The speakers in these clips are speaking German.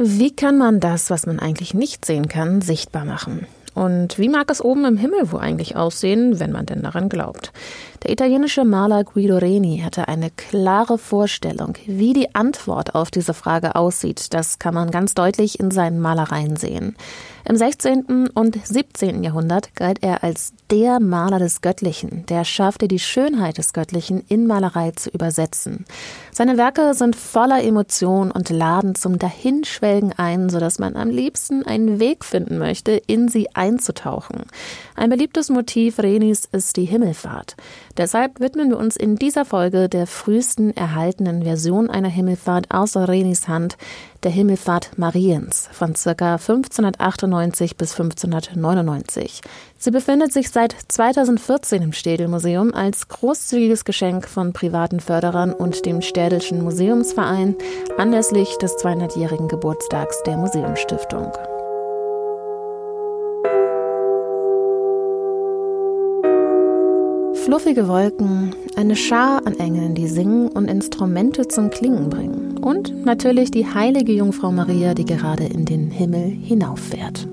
Wie kann man das, was man eigentlich nicht sehen kann, sichtbar machen? Und wie mag es oben im Himmel wohl eigentlich aussehen, wenn man denn daran glaubt? Der italienische Maler Guido Reni hatte eine klare Vorstellung, wie die Antwort auf diese Frage aussieht. Das kann man ganz deutlich in seinen Malereien sehen. Im 16. und 17. Jahrhundert galt er als der Maler des Göttlichen, der schaffte die Schönheit des Göttlichen in Malerei zu übersetzen. Seine Werke sind voller Emotion und laden zum Dahinschwelgen ein, sodass man am liebsten einen Weg finden möchte, in sie einzutauchen. Ein beliebtes Motiv Renis ist die Himmelfahrt. Deshalb widmen wir uns in dieser Folge der frühesten erhaltenen Version einer Himmelfahrt aus Renis Hand, der Himmelfahrt Mariens von ca. 1598 bis 1599. Sie befindet sich seit 2014 im Städel-Museum als großzügiges Geschenk von privaten Förderern und dem Städelschen Museumsverein anlässlich des 200-jährigen Geburtstags der Museumsstiftung. Fluffige Wolken, eine Schar an Engeln, die singen und Instrumente zum Klingen bringen. Und natürlich die heilige Jungfrau Maria, die gerade in den Himmel hinauffährt.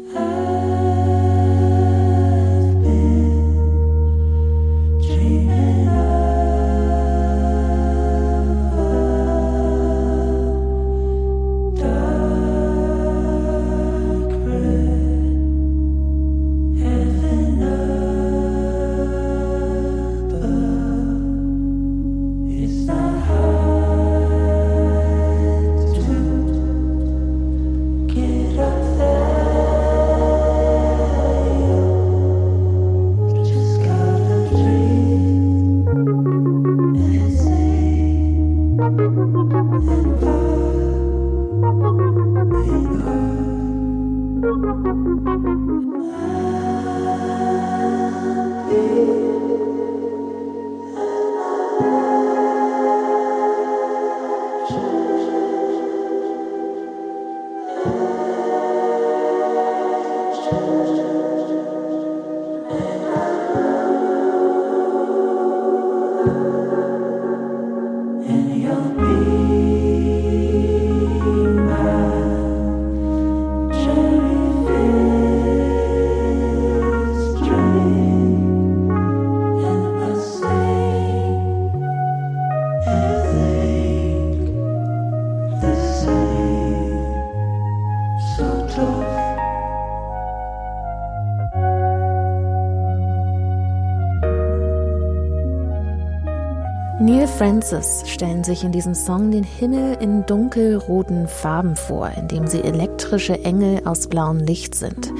Francis stellen sich in diesem Song den Himmel in dunkelroten Farben vor, indem sie elektrische Engel aus blauem Licht sind.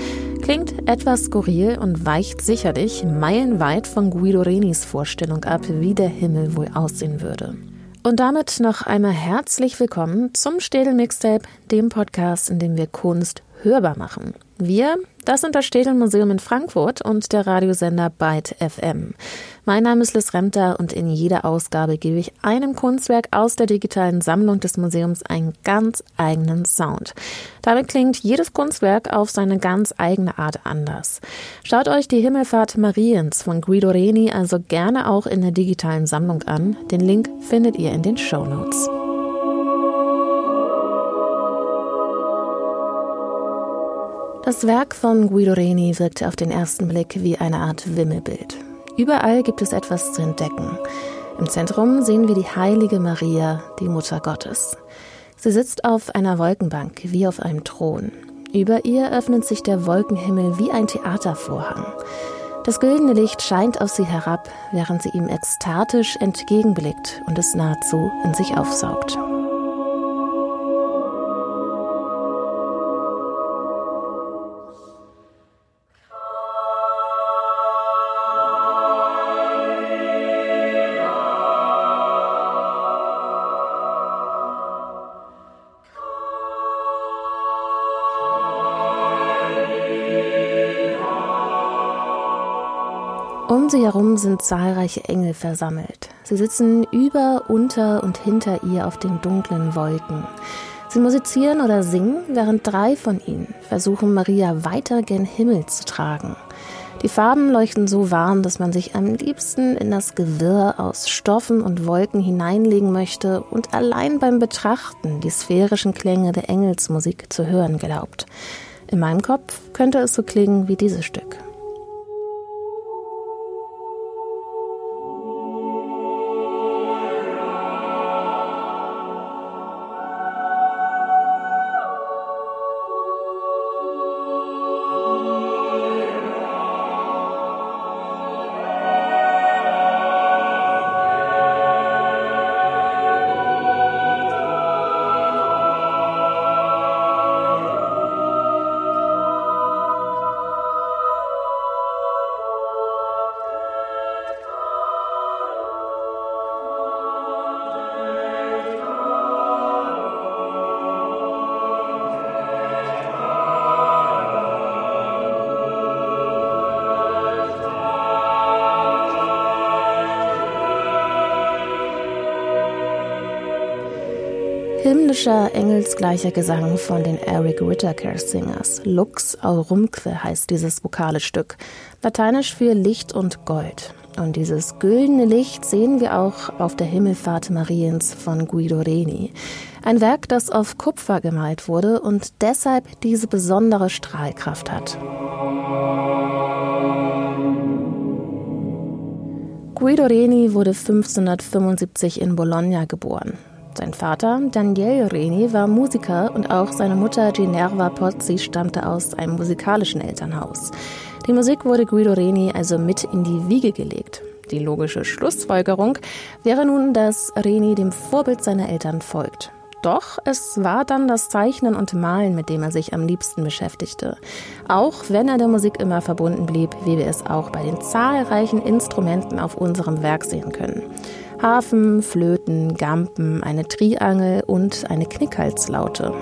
Klingt etwas skurril und weicht sicherlich meilenweit von Guido Renis Vorstellung ab, wie der Himmel wohl aussehen würde. Und damit noch einmal herzlich willkommen zum Städel Mixtape, dem Podcast, in dem wir Kunst hörbar machen. Wir, das sind das Städel-Museum in Frankfurt und der Radiosender Byte FM. Mein Name ist Liz Remter und in jeder Ausgabe gebe ich einem Kunstwerk aus der digitalen Sammlung des Museums einen ganz eigenen Sound. Damit klingt jedes Kunstwerk auf seine ganz eigene Art anders. Schaut euch die Himmelfahrt Mariens von Guido Reni also gerne auch in der digitalen Sammlung an. Den Link findet ihr in den Show Notes. Das Werk von Guido Reni wirkt auf den ersten Blick wie eine Art Wimmelbild. Überall gibt es etwas zu entdecken. Im Zentrum sehen wir die heilige Maria, die Mutter Gottes. Sie sitzt auf einer Wolkenbank wie auf einem Thron. Über ihr öffnet sich der Wolkenhimmel wie ein Theatervorhang. Das güldene Licht scheint auf sie herab, während sie ihm ekstatisch entgegenblickt und es nahezu in sich aufsaugt. Sind zahlreiche Engel versammelt. Sie sitzen über, unter und hinter ihr auf den dunklen Wolken. Sie musizieren oder singen, während drei von ihnen versuchen, Maria weiter gen Himmel zu tragen. Die Farben leuchten so warm, dass man sich am liebsten in das Gewirr aus Stoffen und Wolken hineinlegen möchte und allein beim Betrachten die sphärischen Klänge der Engelsmusik zu hören glaubt. In meinem Kopf könnte es so klingen wie dieses Stück. Himmlischer, engelsgleicher Gesang von den Eric Whittaker Singers. Lux aurumque heißt dieses vokale Stück, lateinisch für Licht und Gold. Und dieses güldene Licht sehen wir auch auf der Himmelfahrt Mariens von Guido Reni. Ein Werk, das auf Kupfer gemalt wurde und deshalb diese besondere Strahlkraft hat. Guido Reni wurde 1575 in Bologna geboren. Sein Vater, Daniele Reni, war Musiker und auch seine Mutter Ginerva Pozzi stammte aus einem musikalischen Elternhaus. Die Musik wurde Guido Reni also mit in die Wiege gelegt. Die logische Schlussfolgerung wäre nun, dass Reni dem Vorbild seiner Eltern folgt. Doch es war dann das Zeichnen und Malen, mit dem er sich am liebsten beschäftigte. Auch wenn er der Musik immer verbunden blieb, wie wir es auch bei den zahlreichen Instrumenten auf unserem Werk sehen können. Hafen, Flöten, Gampen, eine Triangel und eine Knickhalslaute.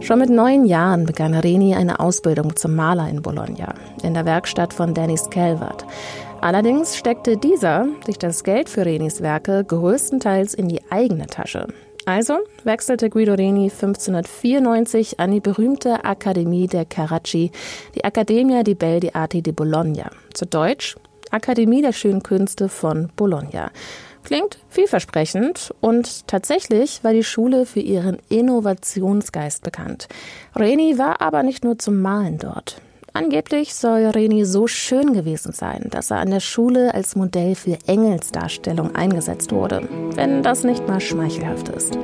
Schon mit neun Jahren begann Reni eine Ausbildung zum Maler in Bologna, in der Werkstatt von Dennis Calvert. Allerdings steckte dieser sich das Geld für Renis Werke größtenteils in die eigene Tasche. Also wechselte Guido Reni 1594 an die berühmte Akademie der Carracci, die Accademia di Belle Arti di Bologna, zu Deutsch Akademie der schönen Künste von Bologna. Klingt vielversprechend und tatsächlich war die Schule für ihren Innovationsgeist bekannt. Reni war aber nicht nur zum Malen dort. Angeblich soll Reni so schön gewesen sein, dass er an der Schule als Modell für Engelsdarstellung eingesetzt wurde. Wenn das nicht mal schmeichelhaft ist.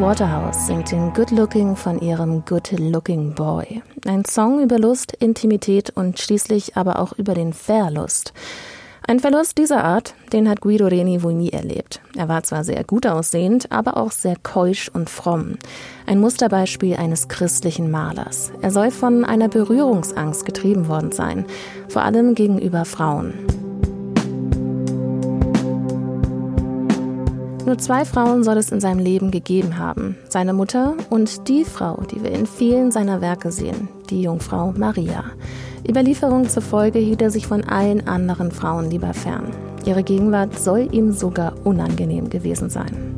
Waterhouse singt den Good Looking von ihrem Good Looking Boy. Ein Song über Lust, Intimität und schließlich aber auch über den Verlust. Ein Verlust dieser Art, den hat Guido Reni wohl nie erlebt. Er war zwar sehr gut aussehend, aber auch sehr keusch und fromm. Ein Musterbeispiel eines christlichen Malers. Er soll von einer Berührungsangst getrieben worden sein, vor allem gegenüber Frauen. Nur zwei Frauen soll es in seinem Leben gegeben haben. Seine Mutter und die Frau, die wir in vielen seiner Werke sehen, die Jungfrau Maria. Überlieferung zufolge hielt er sich von allen anderen Frauen lieber fern. Ihre Gegenwart soll ihm sogar unangenehm gewesen sein.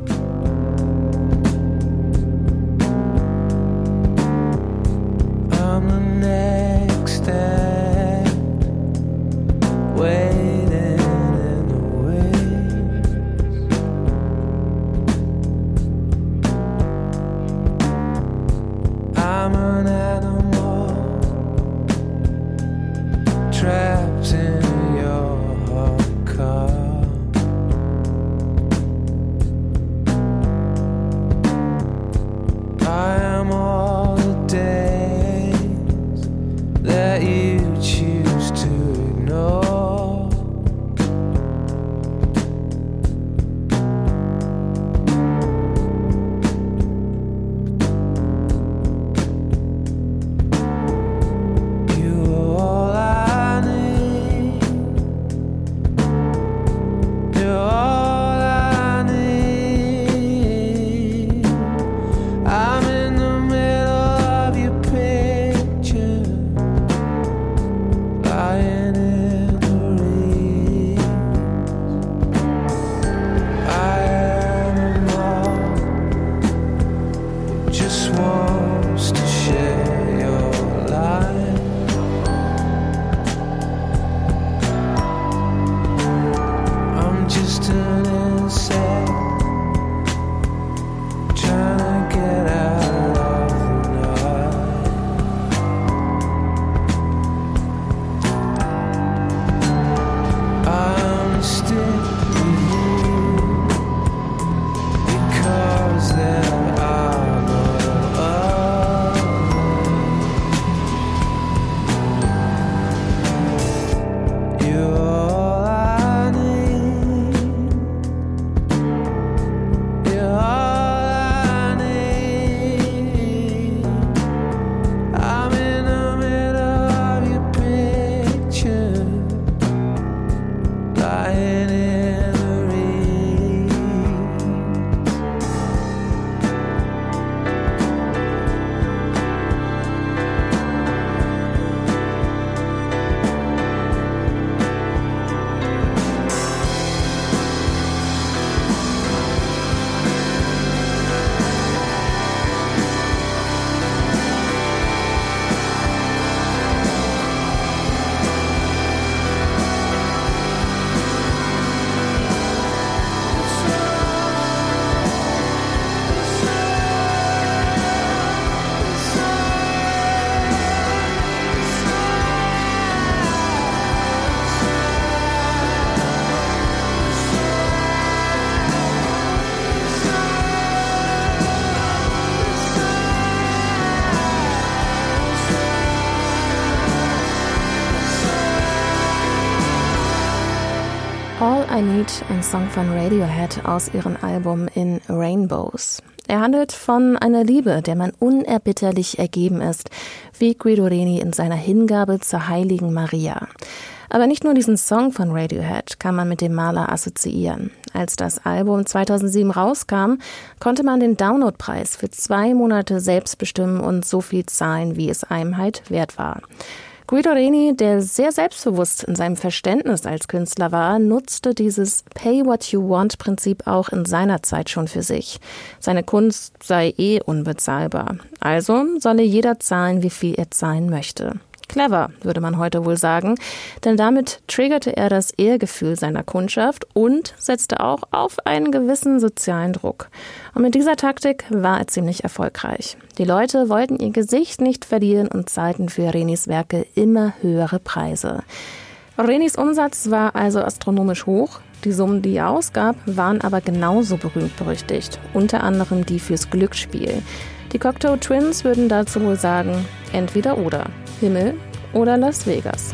Need, ein Song von Radiohead aus ihrem Album In Rainbows. Er handelt von einer Liebe, der man unerbitterlich ergeben ist, wie Guido Reni in seiner Hingabe zur heiligen Maria. Aber nicht nur diesen Song von Radiohead kann man mit dem Maler assoziieren. Als das Album 2007 rauskam, konnte man den Downloadpreis für zwei Monate selbst bestimmen und so viel zahlen, wie es einem halt wert war. Guido Reni, der sehr selbstbewusst in seinem Verständnis als Künstler war, nutzte dieses Pay What You Want Prinzip auch in seiner Zeit schon für sich. Seine Kunst sei eh unbezahlbar. Also solle jeder zahlen, wie viel er zahlen möchte. Clever, würde man heute wohl sagen, denn damit triggerte er das Ehrgefühl seiner Kundschaft und setzte auch auf einen gewissen sozialen Druck. Und mit dieser Taktik war er ziemlich erfolgreich. Die Leute wollten ihr Gesicht nicht verlieren und zahlten für Renis Werke immer höhere Preise. Renis Umsatz war also astronomisch hoch. Die Summen, die er ausgab, waren aber genauso berühmt berüchtigt, unter anderem die fürs Glücksspiel. Die Cocteau Twins würden dazu wohl sagen, entweder oder. Himmel oder Las Vegas.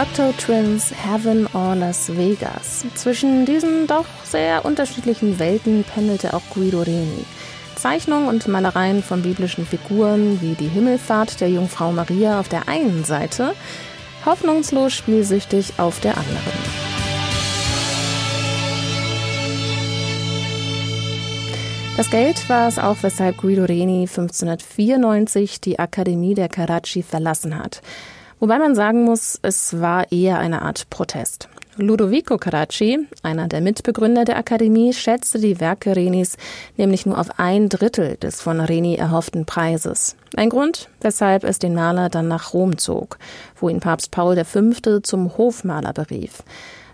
Cocteau Twins, Heaven or Las Vegas. Zwischen diesen doch sehr unterschiedlichen Welten pendelte auch Guido Reni. Zeichnungen und Malereien von biblischen Figuren wie die Himmelfahrt der Jungfrau Maria auf der einen Seite, hoffnungslos spielsüchtig auf der anderen. Das Geld war es auch, weshalb Guido Reni 1594 die Akademie der Carracci verlassen hat. Wobei man sagen muss, es war eher eine Art Protest. Ludovico Carracci, einer der Mitbegründer der Akademie, schätzte die Werke Renis nämlich nur auf ein Drittel des von Reni erhofften Preises. Ein Grund, weshalb es den Maler dann nach Rom zog, wo ihn Papst Paul V. zum Hofmaler berief.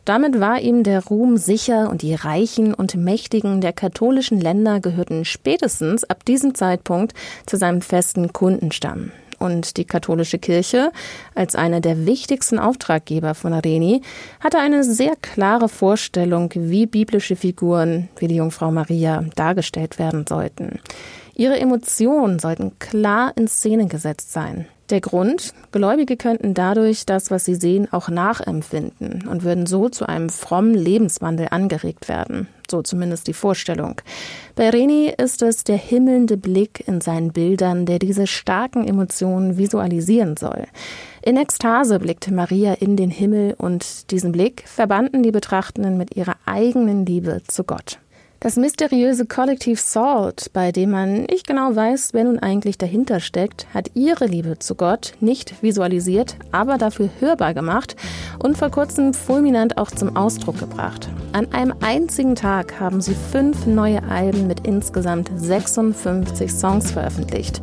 Damit war ihm der Ruhm sicher und die Reichen und Mächtigen der katholischen Länder gehörten spätestens ab diesem Zeitpunkt zu seinem festen Kundenstamm. Und die katholische Kirche, als einer der wichtigsten Auftraggeber von Reni, hatte eine sehr klare Vorstellung, wie biblische Figuren wie die Jungfrau Maria dargestellt werden sollten. Ihre Emotionen sollten klar in Szene gesetzt sein. Der Grund, Gläubige könnten dadurch das, was sie sehen, auch nachempfinden und würden so zu einem frommen Lebenswandel angeregt werden. So zumindest die Vorstellung. Bei Reni ist es der himmelnde Blick in seinen Bildern, der diese starken Emotionen visualisieren soll. In Ekstase blickte Maria in den Himmel und diesen Blick verbanden die Betrachtenden mit ihrer eigenen Liebe zu Gott. Das mysteriöse Kollektiv Salt, bei dem man nicht genau weiß, wer nun eigentlich dahinter steckt, hat ihre Liebe zu Gott nicht visualisiert, aber dafür hörbar gemacht und vor kurzem fulminant auch zum Ausdruck gebracht. An einem einzigen Tag haben sie fünf neue Alben mit insgesamt 56 Songs veröffentlicht.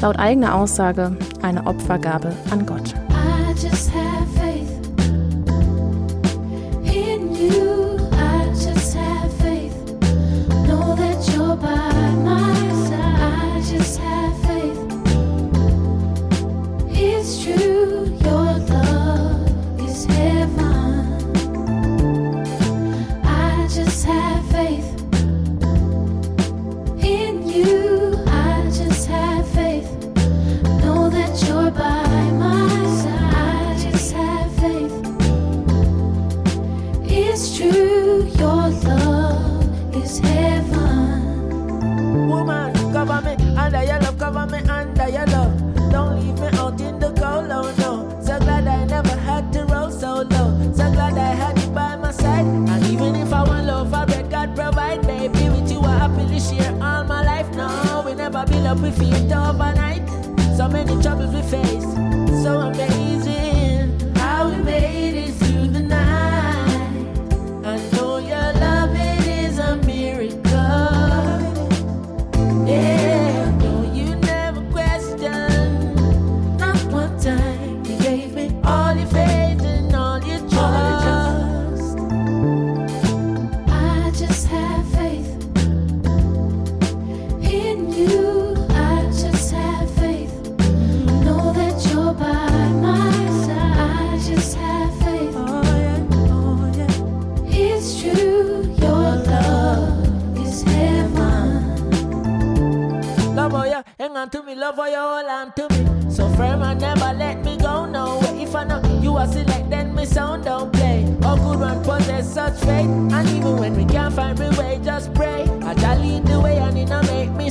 Laut eigener Aussage eine Opfergabe an Gott. by.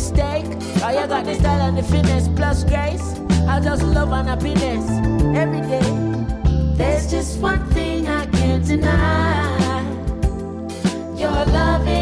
mistake. Oh, you got the style and the finesse plus grace. I just love and happiness every day. There's just one thing I can't deny. Your love is.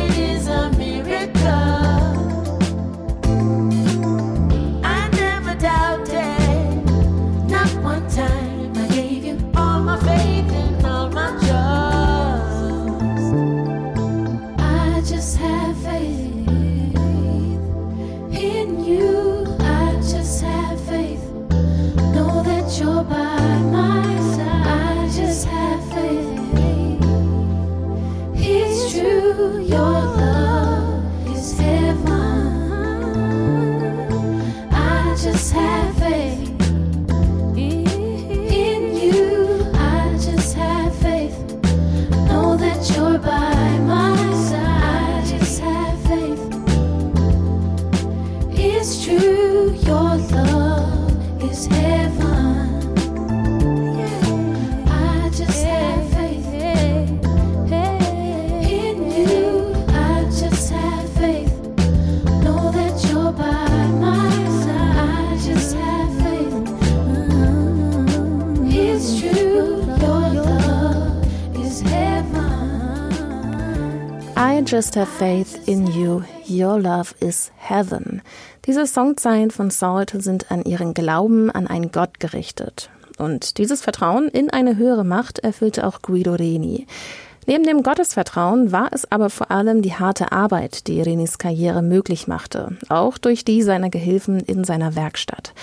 goodbye. Just have faith in you. Your love is heaven. Diese Songzeilen von Salt sind an ihren Glauben an einen Gott gerichtet. Und dieses Vertrauen in eine höhere Macht erfüllte auch Guido Reni. Neben dem Gottesvertrauen war es aber vor allem die harte Arbeit, die Renis Karriere möglich machte, auch durch die seiner Gehilfen in seiner Werkstatt.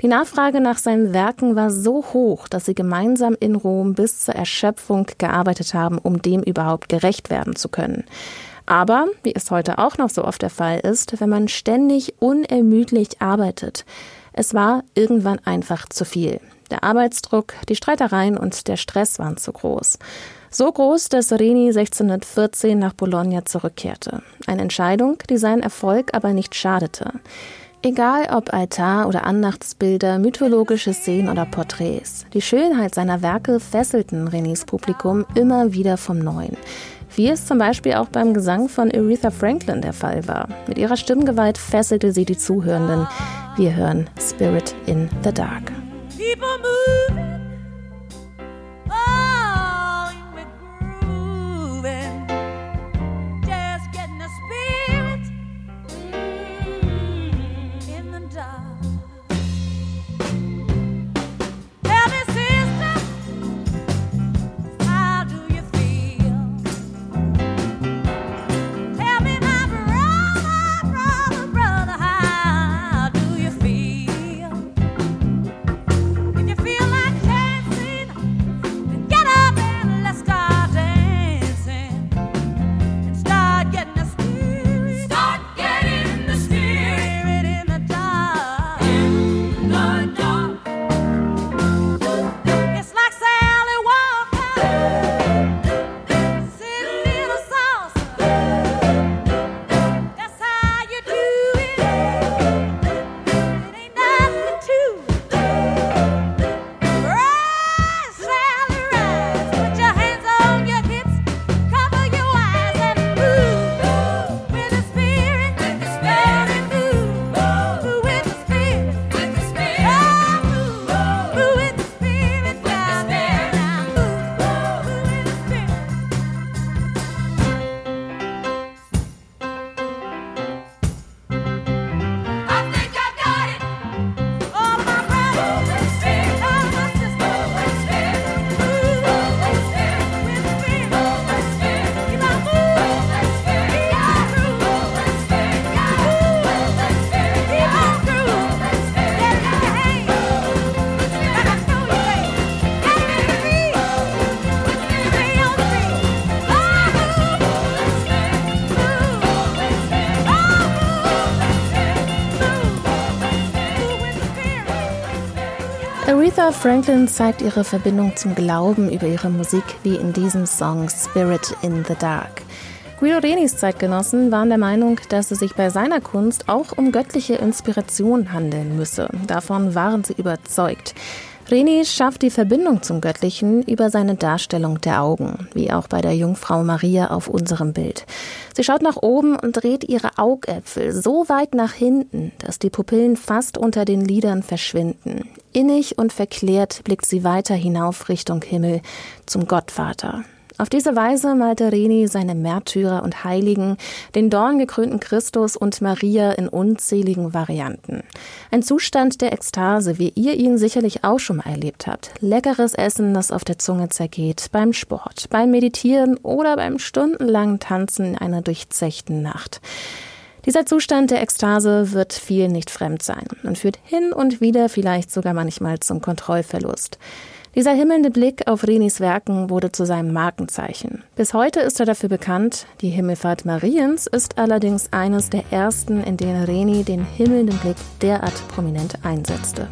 Die Nachfrage nach seinen Werken war so hoch, dass sie gemeinsam in Rom bis zur Erschöpfung gearbeitet haben, um dem überhaupt gerecht werden zu können. Aber, wie es heute auch noch so oft der Fall ist, wenn man ständig unermüdlich arbeitet, es war irgendwann einfach zu viel. Der Arbeitsdruck, die Streitereien und der Stress waren zu groß. So groß, dass Reni 1614 nach Bologna zurückkehrte. Eine Entscheidung, die seinen Erfolg aber nicht schadete. Egal ob Altar oder Andachtsbilder, mythologische Szenen oder Porträts, die Schönheit seiner Werke fesselten Renis Publikum immer wieder vom Neuen. Wie es zum Beispiel auch beim Gesang von Aretha Franklin der Fall war. Mit ihrer Stimmgewalt fesselte sie die Zuhörenden. Wir hören Spirit in the Dark. People move. Franklin zeigt ihre Verbindung zum Glauben über ihre Musik wie in diesem Song Spirit in the Dark. Guido Renis Zeitgenossen waren der Meinung, dass es sich bei seiner Kunst auch um göttliche Inspiration handeln müsse. Davon waren sie überzeugt. Reni schafft die Verbindung zum Göttlichen über seine Darstellung der Augen, wie auch bei der Jungfrau Maria auf unserem Bild. Sie schaut nach oben und dreht ihre Augäpfel so weit nach hinten, dass die Pupillen fast unter den Lidern verschwinden. Innig und verklärt blickt sie weiter hinauf Richtung Himmel zum Gottvater. Auf diese Weise malte Reni seine Märtyrer und Heiligen, den dorngekrönten Christus und Maria in unzähligen Varianten. Ein Zustand der Ekstase, wie ihr ihn sicherlich auch schon mal erlebt habt. Leckeres Essen, das auf der Zunge zergeht, beim Sport, beim Meditieren oder beim stundenlangen Tanzen in einer durchzechten Nacht. Dieser Zustand der Ekstase wird vielen nicht fremd sein und führt hin und wieder vielleicht sogar manchmal zum Kontrollverlust. Dieser himmelnde Blick auf Renis Werken wurde zu seinem Markenzeichen. Bis heute ist er dafür bekannt. Die Himmelfahrt Mariens ist allerdings eines der ersten, in denen Reni den himmelnden Blick derart prominent einsetzte.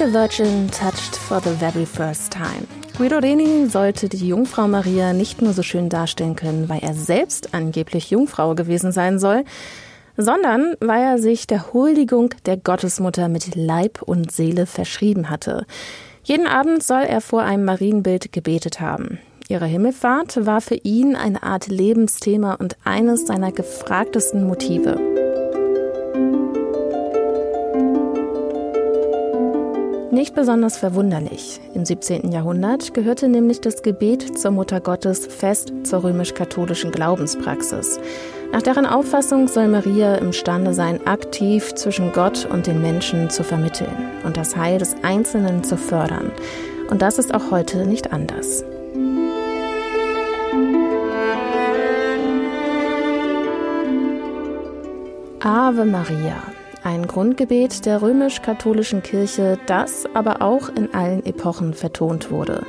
Like a Virgin touched for the very first time. Guido Reni sollte die Jungfrau Maria nicht nur so schön darstellen können, weil er selbst angeblich Jungfrau gewesen sein soll, sondern weil er sich der Huldigung der Gottesmutter mit Leib und Seele verschrieben hatte. Jeden Abend soll er vor einem Marienbild gebetet haben. Ihre Himmelfahrt war für ihn eine Art Lebensthema und eines seiner gefragtesten Motive. Nicht besonders verwunderlich. Im 17. Jahrhundert gehörte nämlich das Gebet zur Mutter Gottes fest zur römisch-katholischen Glaubenspraxis. Nach deren Auffassung soll Maria imstande sein, aktiv zwischen Gott und den Menschen zu vermitteln und das Heil des Einzelnen zu fördern. Und das ist auch heute nicht anders. Ave Maria ein Grundgebet der römisch-katholischen Kirche, das aber auch in allen Epochen vertont wurde.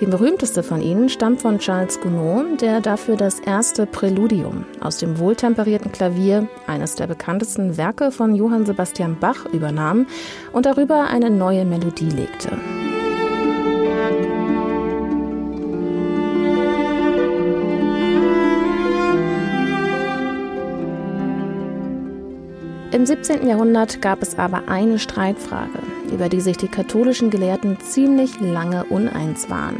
Die berühmteste von ihnen stammt von Charles Gounod, der dafür das erste Präludium aus dem wohltemperierten Klavier, eines der bekanntesten Werke von Johann Sebastian Bach, übernahm und darüber eine neue Melodie legte. Im 17. Jahrhundert gab es aber eine Streitfrage, über die sich die katholischen Gelehrten ziemlich lange uneins waren,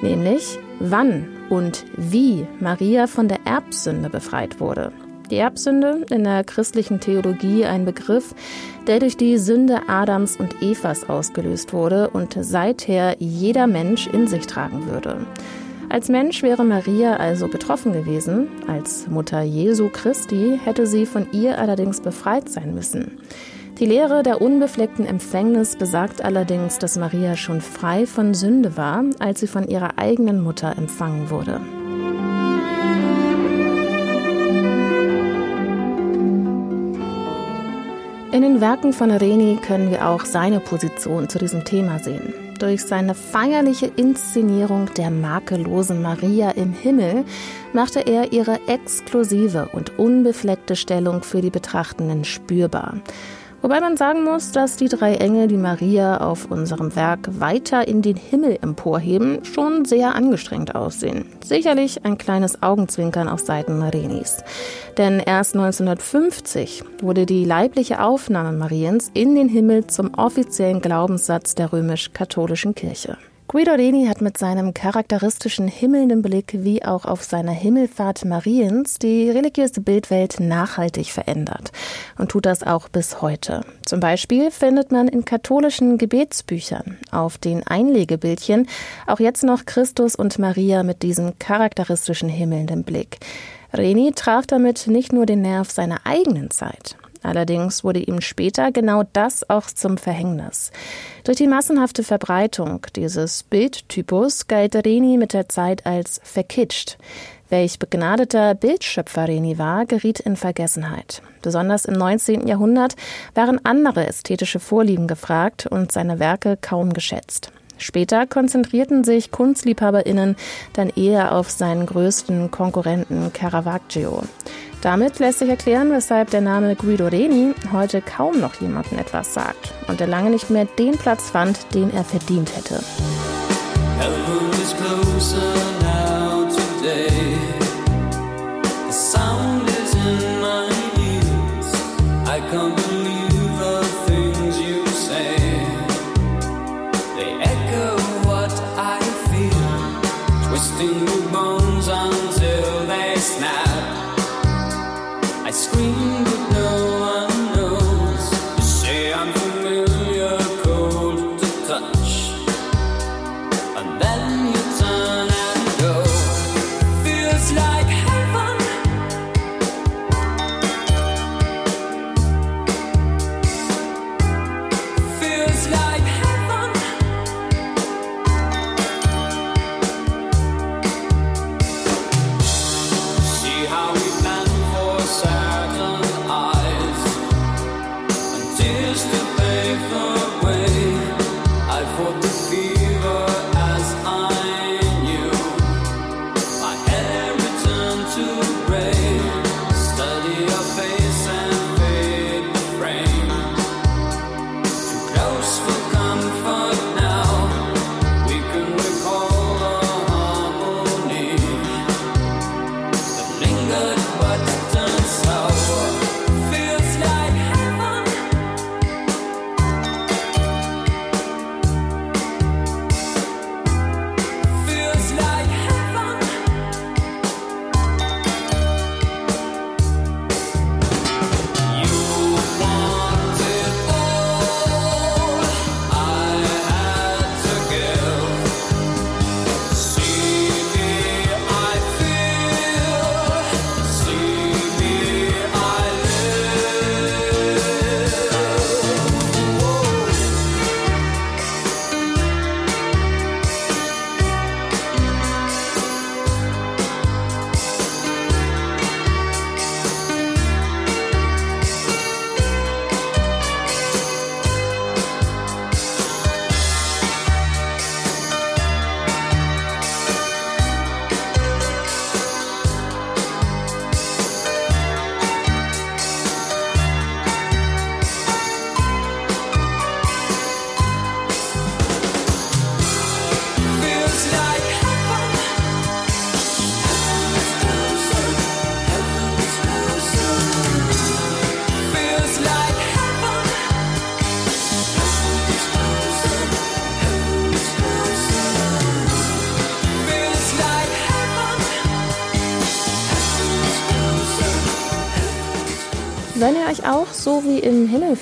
nämlich wann und wie Maria von der Erbsünde befreit wurde. Die Erbsünde in der christlichen Theologie ein Begriff, der durch die Sünde Adams und Evas ausgelöst wurde und seither jeder Mensch in sich tragen würde. Als Mensch wäre Maria also betroffen gewesen, als Mutter Jesu Christi hätte sie von ihr allerdings befreit sein müssen. Die Lehre der unbefleckten Empfängnis besagt allerdings, dass Maria schon frei von Sünde war, als sie von ihrer eigenen Mutter empfangen wurde. In den Werken von Reni können wir auch seine Position zu diesem Thema sehen. Durch seine feierliche Inszenierung der makellosen Maria im Himmel machte er ihre exklusive und unbefleckte Stellung für die Betrachtenden spürbar. Wobei man sagen muss, dass die drei Engel, die Maria auf unserem Werk weiter in den Himmel emporheben, schon sehr angestrengt aussehen. Sicherlich ein kleines Augenzwinkern auf Seiten Marenis. Denn erst 1950 wurde die leibliche Aufnahme Mariens in den Himmel zum offiziellen Glaubenssatz der römisch-katholischen Kirche. Guido Reni hat mit seinem charakteristischen himmelnden Blick wie auch auf seiner Himmelfahrt Mariens die religiöse Bildwelt nachhaltig verändert und tut das auch bis heute. Zum Beispiel findet man in katholischen Gebetsbüchern auf den Einlegebildchen auch jetzt noch Christus und Maria mit diesem charakteristischen himmelnden Blick. Reni traf damit nicht nur den Nerv seiner eigenen Zeit, Allerdings wurde ihm später genau das auch zum Verhängnis. Durch die massenhafte Verbreitung dieses Bildtypus galt Reni mit der Zeit als verkitscht. Welch begnadeter Bildschöpfer Reni war, geriet in Vergessenheit. Besonders im 19. Jahrhundert waren andere ästhetische Vorlieben gefragt und seine Werke kaum geschätzt. Später konzentrierten sich KunstliebhaberInnen dann eher auf seinen größten Konkurrenten Caravaggio. Damit lässt sich erklären, weshalb der Name Guido Reni heute kaum noch jemandem etwas sagt und er lange nicht mehr den Platz fand, den er verdient hätte. twisting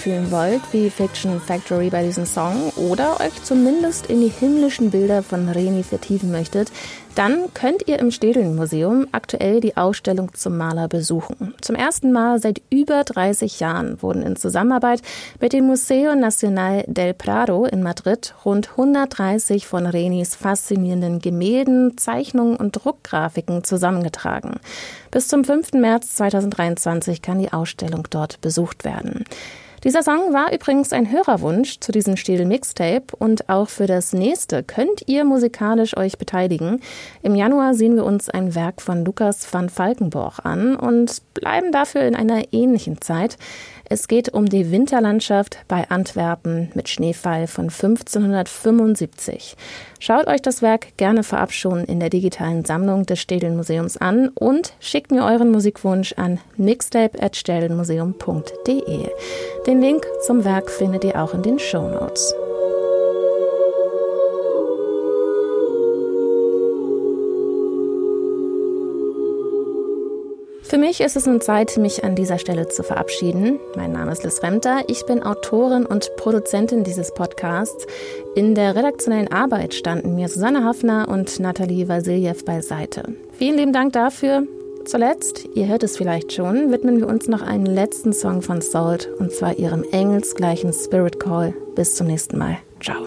fühlen wollt, wie Fiction Factory bei diesem Song, oder euch zumindest in die himmlischen Bilder von Reni vertiefen möchtet, dann könnt ihr im Städeln Museum aktuell die Ausstellung zum Maler besuchen. Zum ersten Mal seit über 30 Jahren wurden in Zusammenarbeit mit dem Museo Nacional del Prado in Madrid rund 130 von Renis faszinierenden Gemälden, Zeichnungen und Druckgrafiken zusammengetragen. Bis zum 5. März 2023 kann die Ausstellung dort besucht werden. Dieser Song war übrigens ein Hörerwunsch zu diesem Stil Mixtape und auch für das nächste könnt ihr musikalisch euch beteiligen. Im Januar sehen wir uns ein Werk von Lukas van Falkenborg an und bleiben dafür in einer ähnlichen Zeit. Es geht um die Winterlandschaft bei Antwerpen mit Schneefall von 1575. Schaut euch das Werk gerne vorab schon in der digitalen Sammlung des Städeln Museums an und schickt mir euren Musikwunsch an mixtape.städelmuseum.de. Den Link zum Werk findet ihr auch in den Show Notes. Für mich ist es nun Zeit, mich an dieser Stelle zu verabschieden. Mein Name ist Liz Remter. Ich bin Autorin und Produzentin dieses Podcasts. In der redaktionellen Arbeit standen mir Susanne Hafner und Nathalie Vasiljev beiseite. Vielen lieben Dank dafür. Zuletzt, ihr hört es vielleicht schon, widmen wir uns noch einen letzten Song von Salt und zwar ihrem engelsgleichen Spirit Call. Bis zum nächsten Mal. Ciao.